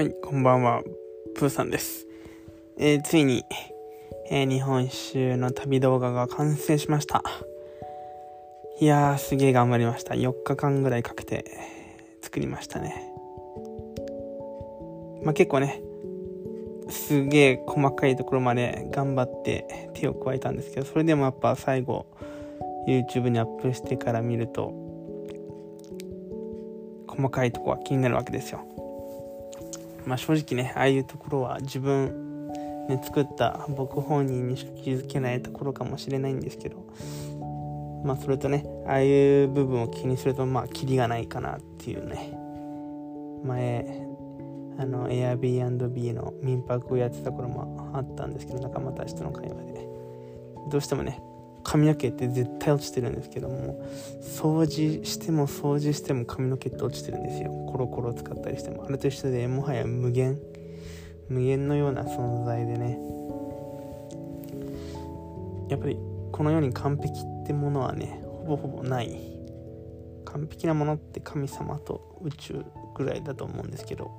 はい、こんばんは、プーさんです。えー、ついに、えー、日本一周の旅動画が完成しました。いやー、すげー頑張りました。4日間ぐらいかけて作りましたね。まあ、結構ね、すげー細かいところまで頑張って手を加えたんですけど、それでもやっぱ最後、YouTube にアップしてから見ると、細かいとこは気になるわけですよ。まあ、正直ねああいうところは自分、ね、作った僕本人にしか気づけないところかもしれないんですけどまあそれとねああいう部分を気にするとまあキリがないかなっていうね。前あの Airbnb の民泊をやってた頃もあったんですけど仲間たちとの会話で。どうしてもね髪の毛って絶対落ちてるんですけども掃除しても掃除しても髪の毛って落ちてるんですよ。コロコロ使ったりしても。あれと一緒でもはや無限。無限のような存在でね。やっぱりこの世に完璧ってものはねほぼほぼない。完璧なものって神様と宇宙ぐらいだと思うんですけど。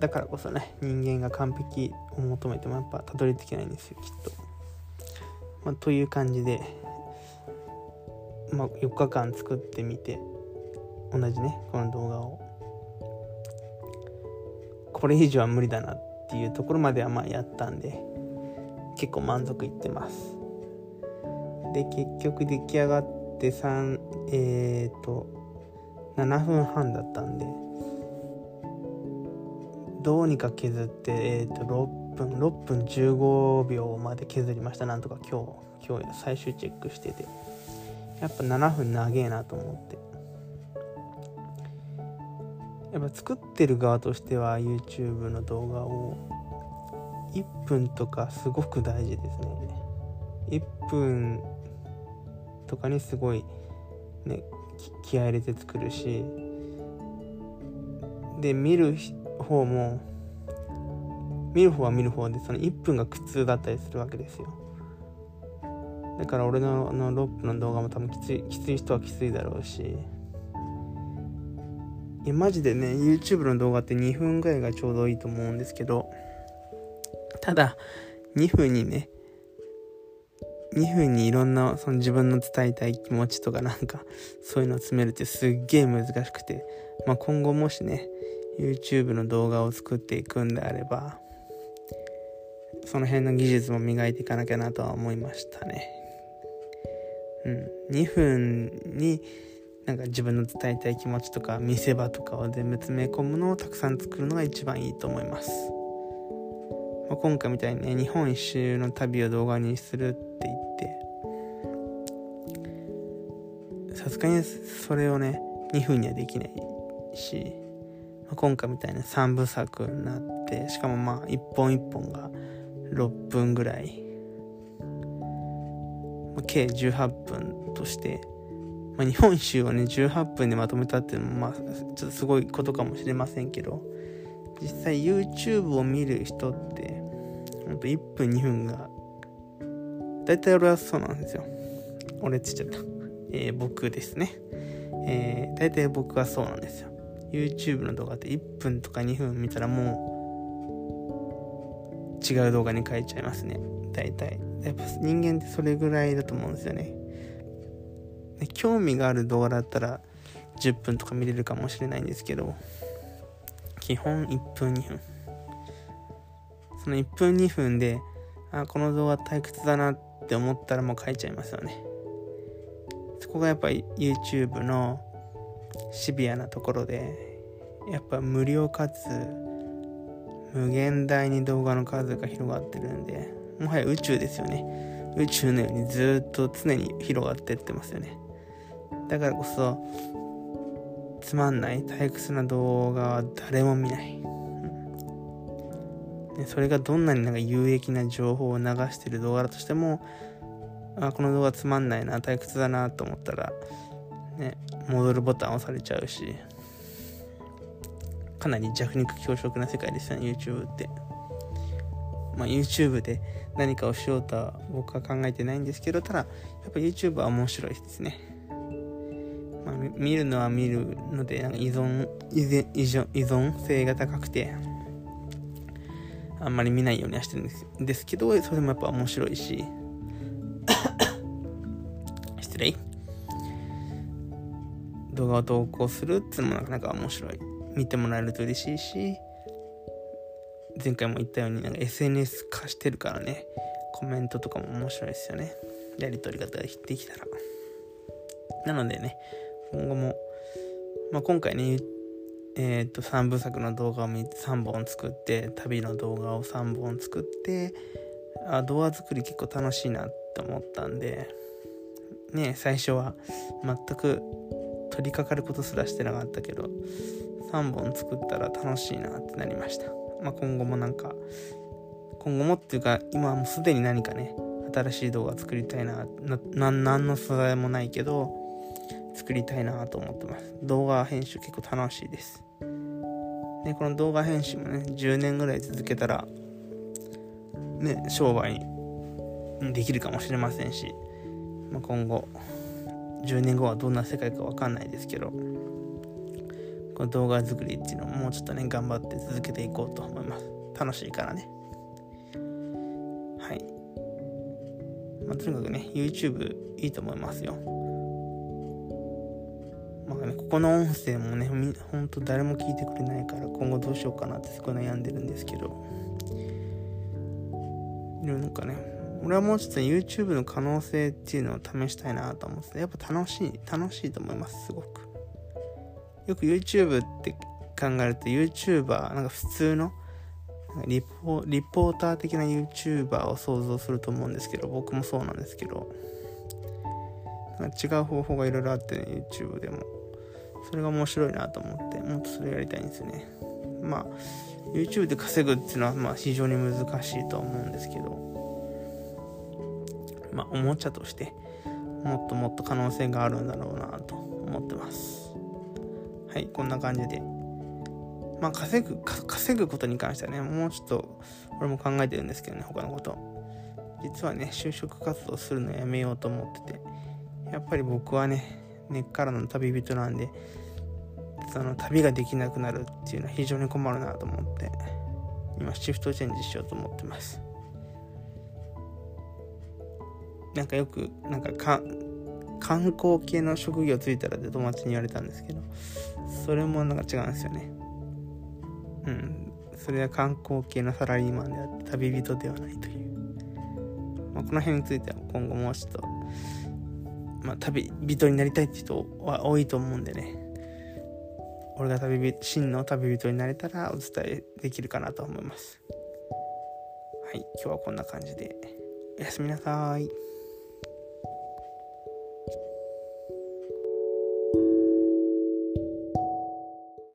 だからこそね人間が完璧を求めてもやっぱたどり着けないんですよきっと。まあ、という感じで、まあ、4日間作ってみて同じねこの動画を。これ以上は無理だなっていうところまではまあやったんで結構満足いってます。で結局出来上がって3えっ、ー、と7分半だったんでどうにか削って、えー、と6分6分15秒まで削りました。なんとか今日今日最終チェックしてて。やっぱ7分長えなと思って。やっぱ作ってる側としては YouTube の動画を1分とかすごく大事ですね。1分とかにすごいね気合入れて作るし。で見る方も見る方は見る方でその1分が苦痛だったりするわけですよ。だから俺のあの6分の動画も多分きついきつい人はきついだろうし。いやマジでね YouTube の動画って2分ぐらいがちょうどいいと思うんですけどただ2分にね2分にいろんなその自分の伝えたい気持ちとかなんかそういうのを詰めるってすっげえ難しくて、まあ、今後もしね YouTube の動画を作っていくんであればその辺の技術も磨いていかなきゃなとは思いましたね。うん、2分になんか自分の伝えたい気持ちとか見せ場とかを全部詰め込むのをたくさん作るのが一番いいと思います。まあ、今回みたいにね日本一周の旅を動画にするって言ってさすがにそれをね2分にはできないし、まあ、今回みたいな3部作になってしかもまあ一本一本が6分ぐらい、ま、計18分として、まあ、日本一周をね18分でまとめたっていうのもまあちょっとすごいことかもしれませんけど。実際 YouTube を見る人ってほんと1分2分が大体俺はそうなんですよ。俺って言っちゃった、えー、僕ですね。えー、大体僕はそうなんですよ。YouTube の動画って1分とか2分見たらもう違う動画に変えちゃいますね。大体。やっぱ人間ってそれぐらいだと思うんですよね。で興味がある動画だったら10分とか見れるかもしれないんですけど基本1分2分。その1分2分であこの動画退屈だなって思ったらもう変えちゃいますよね。そこがやっぱ YouTube のシビアなところでやっぱ無料かつ無限大に動画の数が広がってるんでもはや宇宙ですよね。宇宙のようにずっと常に広がってってますよね。だからこそつまんない退屈な動画は誰も見ない、うん、それがどんなになんか有益な情報を流してる動画だとしてもあこの動画つまんないな退屈だなと思ったらね戻るボタン押されちゃうし。かなり弱肉強食な世界ですよね YouTube って。まあ、YouTube で何かをしようとは僕は考えてないんですけどただやっぱ YouTube は面白いですね。まあ、見るのは見るのでなんか依存依存依存性が高くてあんまり見ないようにはしてるんですですけどそれもやっぱ面白いし 失礼動画を投稿するっていうのもなかなか面白い見てもらえると嬉しいし前回も言ったようになんか SNS 化してるからねコメントとかも面白いですよね。やり取り方ができたら。なのでね今後も、まあ、今回ねえ、ー、と3部作の動画を3本作って旅の動画を3本作ってあ動画作り結構楽しいなって思ったんでね最初は全く取り掛かることすらしてなかったけど3本作ったら楽しいなってなりました、まあ、今後もなんか今後もっていうか今はもうすでに何かね新しい動画作りたいな何の素材もないけど作りたいなと思ってます。動画編集結構楽しいです。でこの動画編集もね10年ぐらい続けたらね商売にできるかもしれませんし、まあ、今後10年後はどんな世界か分かんないですけどこの動画作りっていうのをもうちょっとね頑張って続けていこうと思います。楽しいからね。はい。まあとにかくね YouTube いいと思いますよ。まあねここの音声もねほんと誰も聞いてくれないから今後どうしようかなってすごい悩んでるんですけど。いろいろなんかね俺はもうちょっと YouTube の可能性っていうのを試したいなと思ってやっぱ楽しい楽しいと思いますすごく。よく YouTube って考えると YouTuber なんか普通のリポリポーター的な YouTuber を想像すると思うんですけど僕もそうなんですけど違う方法がいろいろあってね YouTube でも。それが面白いなと思ってもっとそれやりたいんですよね。まあ YouTube で稼ぐっていうのはまあ非常に難しいと思うんですけど。まあ、おもちゃとしてもっともっと可能性があるんだろうなと思ってます。はいこんな感じで。まあ稼ぐ稼ぐことに関してはねもうちょっと俺も考えてるんですけどね他のこと。実はね就職活動するのやめようと思ってて。やっぱり僕はね根っからの旅人なんでその旅ができなくなるっていうのは非常に困るなと思って今シフトチェンジしようと思ってます。なんかよくなんかか観光系の職業ついたらって友達に言われたんですけどそれもなんか違うんですよね。うん。それは観光系のサラリーマンであって旅人ではないという、まあ、この辺については今後もうちょっとまあ旅人になりたいって人は多いと思うんでね。俺が旅人真の旅人になれたらお伝えできるかなと思います。はい。今日はこんな感じで。おやすみなさい。